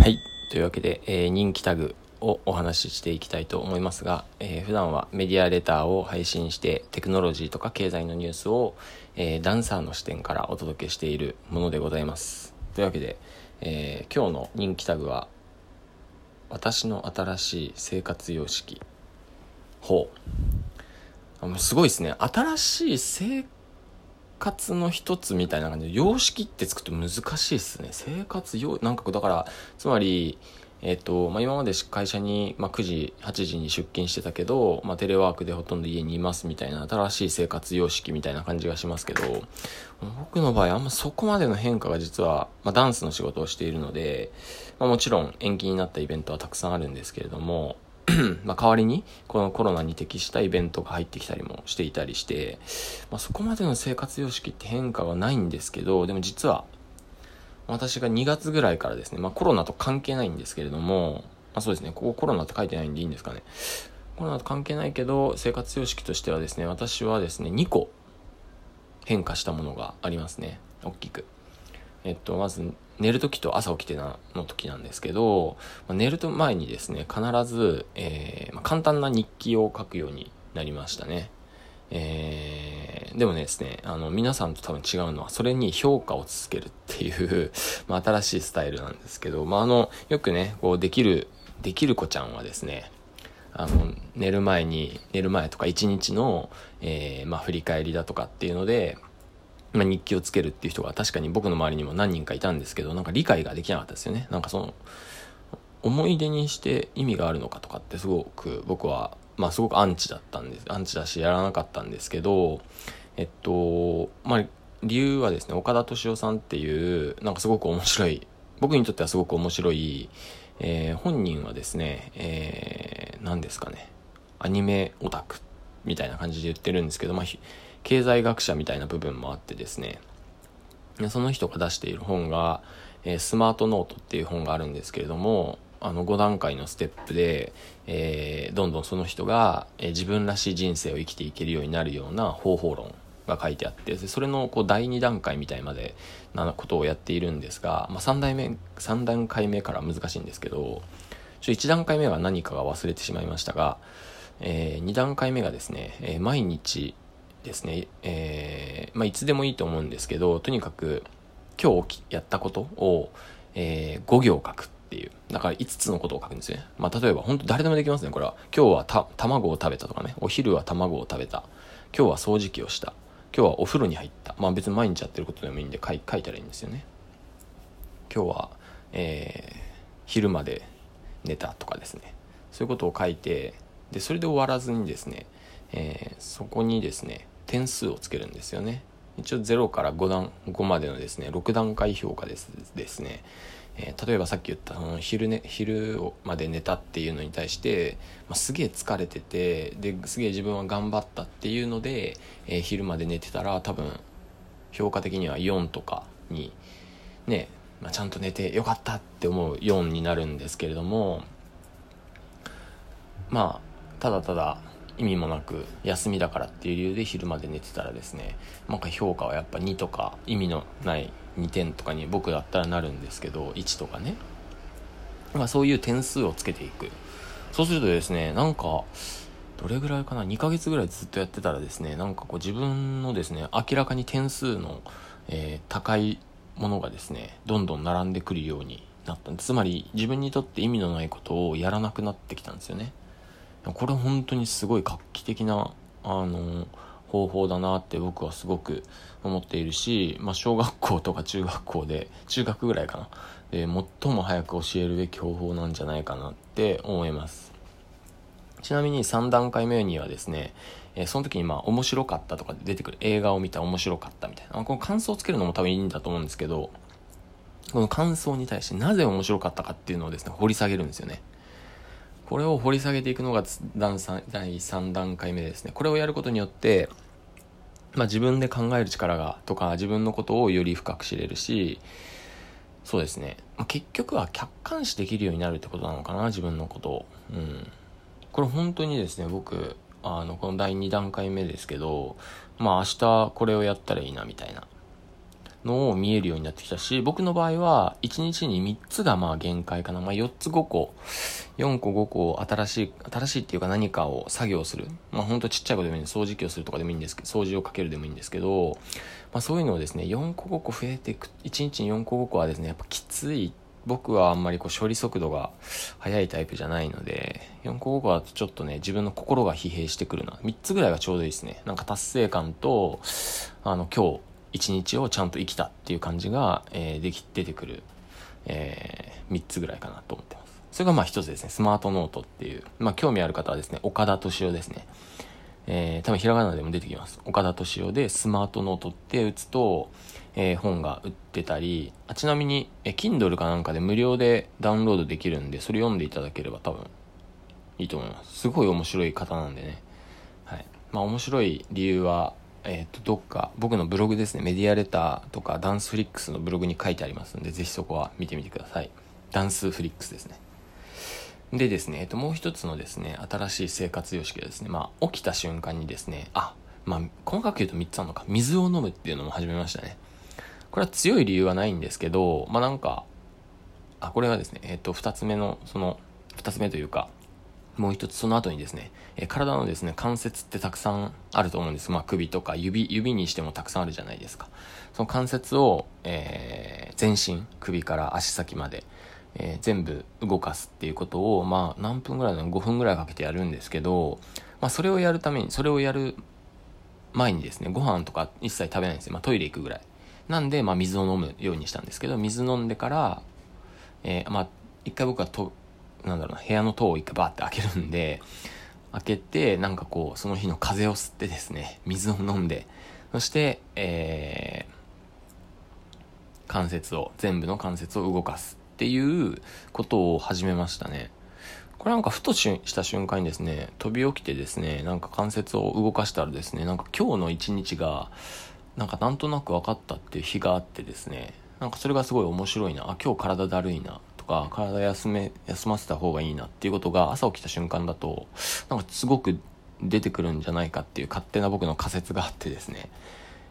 はい。というわけで、えー人気タグをお話ししていきたいと思いますが、えー普段はメディアレターを配信してテクノロジーとか経済のニュースを、えーダンサーの視点からお届けしているものでございます。というわけで、えー今日の人気タグは、私の新しい生活様式。ほう。あもうすごいですね。新しい生活活の一つみたいな感じで、様式ってつくと難しいですね。生活様、なんかだから、つまり、えっ、と、まあ、今まで会社に、まあ、9時、8時に出勤してたけど、まあ、テレワークでほとんど家にいますみたいな新しい生活様式みたいな感じがしますけど、僕の場合あんまそこまでの変化が実は、まあ、ダンスの仕事をしているので、まあ、もちろん延期になったイベントはたくさんあるんですけれども、ま代わりにこのコロナに適したイベントが入ってきたりもしていたりして、まあ、そこまでの生活様式って変化はないんですけどでも実は私が2月ぐらいからですね、まあ、コロナと関係ないんですけれども、まあ、そうですねここコロナって書いてないんでいいんですかね。コロナと関係ないけど生活様式としてはですね私はですね2個変化したものがありますね大きく。えっとまず寝る時と朝起きてなの時なんですけど、まあ寝ると前にですね必ず、えーまあ簡単な日記を書くようになりましたね。えーでもねですね、あの、皆さんと多分違うのは、それに評価を続けるっていう、まあ、新しいスタイルなんですけど、まあ、あの、よくね、こう、できる、できる子ちゃんはですね、あの、寝る前に、寝る前とか一日の、えーまあ、振り返りだとかっていうので、まあ、日記をつけるっていう人が確かに僕の周りにも何人かいたんですけど、なんか理解ができなかったですよね。なんかその、思い出にして意味があるのかとかってすごく僕は、まあすごくアンチだったんです。アンチだしやらなかったんですけど、えっと、まあ理由はですね、岡田敏夫さんっていう、なんかすごく面白い、僕にとってはすごく面白い、えー本人はですね、えー、何ですかね、アニメオタクみたいな感じで言ってるんですけど、まあ、経済学者みたいな部分もあってですね、その人が出している本が、えースマートノートっていう本があるんですけれども、あの5段階のステップで、えーどんどんその人が、えー自分らしい人生を生きていけるようになるような方法論が書いてあって、それのこう第2段階みたいまでなことをやっているんですが、まあ、3, 代目3段階目から難しいんですけど、ちょ1段階目は何かが忘れてしまいましたが、え2段階目がですね、え毎日ですね、えーまあ、いつでもいいと思うんですけど、とにかく今日やったことを、え5行書くっていう。だから5つのことを書くんですね。まあ、例えば本当誰でもできますね、これは。今日はた卵を食べたとかね。お昼は卵を食べた。今日は掃除機をした。今日はお風呂に入った。まあ別に毎日やってることでもいいんで書い書いたらいいんですよね。今日は、えー昼まで寝たとかですね。そういうことを書いて、で、それで終わらずにですね、えーそこにですね、点数をつけるんですよね。一応0から5段、5までのですね、6段階評価ですですね、えー例えばさっき言ったその昼,、ね、昼まで寝たっていうのに対して、まあ、すげえ疲れててですげえ自分は頑張ったっていうので、えー昼まで寝てたら多分評価的には4とかにね、まあ、ちゃんと寝てよかったって思う4になるんですけれどもまあただただ意味もなく休みだからっていう理由で昼まで寝てたらですねなんか評価はやっぱ2とか意味のない2点とかに僕だったらなるんですけど1とかね、まあ、そういう点数をつけていく。そうするとですねなんかどれぐらいかな？2ヶ月ぐらいずっとやってたらですねなんかこう自分のですね明らかに点数の、えー高いものがですねどんどん並んでくるようになったんです。つまり自分にとって意味のないことをやらなくなってきたんですよね。これ本当にすごい画期的なあの方法だなって僕はすごく思っているし、まあ、小学校とか中学校で中学ぐらいかな。で最も早く教えるべき方法なんじゃないかなって思います。ちなみに3段階目にはですね、えその時にまあ面白かったとか出てくる映画を見た面白かったみたいな、この感想をつけるのも多分いいんだと思うんですけど、この感想に対してなぜ面白かったかっていうのをですね、掘り下げるんですよね。これを掘り下げていくのが段三第3段階目ですね。これをやることによって、まあ自分で考える力が、とか自分のことをより深く知れるし、そうですね。ま、結局は客観視できるようになるってことなのかな、自分のことを。うん。これ本当にですね、僕、あの、この第2段階目ですけど、まあ明日これをやったらいいな、みたいな。のを見えるようになってきたし、僕の場合は1日に3つがまあ限界かな。まあ4つ5個、4個5個新しい、新しいっていうか何かを作業する。まあほんとちっちゃいことでもいいんで。掃除機をするとかでもいいんですけど、掃除をかけるでもいいんですけど、まあそういうのをですね、4個5個増えていく、1日に4個5個はですね、やっぱきつい。僕はあんまりこう処理速度が速いタイプじゃないので、4個5個はちょっとね、自分の心が疲弊してくるな。3つぐらいがちょうどいいですね。なんか達成感と、あの、今日、一日をちゃんと生きたっていう感じが、えー、でき、出てくる、えー、3つぐらいかなと思ってます。それがまあ一つですね、スマートノートっていう、まあ興味ある方はですね、岡田敏夫ですね。えー、多分ひらがなでも出てきます。岡田敏夫でスマートノートって打つと、えー、本が売ってたり、あちなみに、えー、Kindle かなんかで無料でダウンロードできるんで、それ読んでいただければ多分いいと思います。すごい面白い方なんでね。はい。まあ面白い理由は、えっ、ー、と、どっか、僕のブログですね、メディアレターとかダンスフリックスのブログに書いてありますんで、ぜひそこは見てみてください。ダンスフリックスですね。でですね、えっ、と、もう一つのですね、新しい生活様式がですね、まあ、起きた瞬間にですね、あ、まあ、細かく言うと3つあるのか、水を飲むっていうのも始めましたね。これは強い理由はないんですけど、まあ、なんか、あ、これはですね、えっ、と、2つ目の、その、2つ目というか、もう一つその後にですね、え体のですね、関節ってたくさんあると思うんです。まあ首とか指、指にしてもたくさんあるじゃないですか。その関節を、えー、全身、首から足先まで、えー、全部動かすっていうことを、まあ何分ぐらいの5分ぐらいかけてやるんですけど、まあそれをやるために、それをやる前にですね、ご飯とか一切食べないんですよ。まあトイレ行くぐらい。なんで、まあ水を飲むようにしたんですけど、水飲んでから、えー、まあ一回僕はとなんだろうな、部屋の戸を一回バーって開けるんで、開けて、なんかこう、その日の風を吸ってですね、水を飲んで、そして、えー、関節を、全部の関節を動かすっていうことを始めましたね。これなんかふとした瞬間にですね、飛び起きてですね、なんか関節を動かしたらですね、なんか今日の一日が、なんかなんとなく分かったっていう日があってですね、なんかそれがすごい面白いな。あ、今日体だるいな。か体休め休ませた方がいいなっていうことが朝起きた瞬間だとなんかすごく出てくるんじゃないかっていう勝手な僕の仮説があってですね。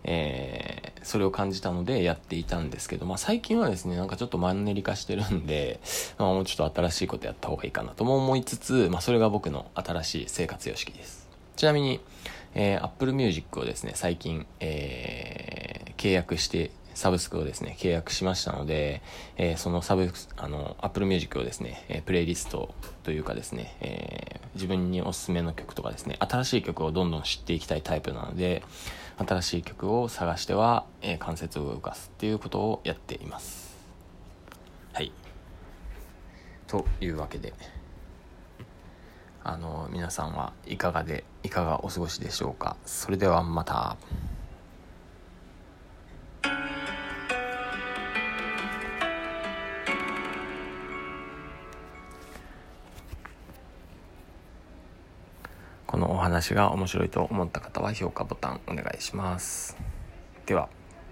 えー、それを感じたのでやっていたんですけど、まあ、最近はですねなんかちょっとマンネリ化してるんで、まあ、もうちょっと新しいことやった方がいいかなとも思いつつ、まあ、それが僕の新しい生活様式です。ちなみに、えー、Apple Music をですね最近、えー、契約してサブスクをですね、契約しましたので、えー、そのサブ、あの、Apple Music をですね、え、プレイリストというかですね、えー、自分におすすめの曲とかですね、新しい曲をどんどん知っていきたいタイプなので、新しい曲を探しては、え関節を動かすっていうことをやっています。はい。というわけで、あの、皆さんはいかがで、いかがお過ごしでしょうか。それではまた。話が面白いと思った方は評価ボタンお願いします。では。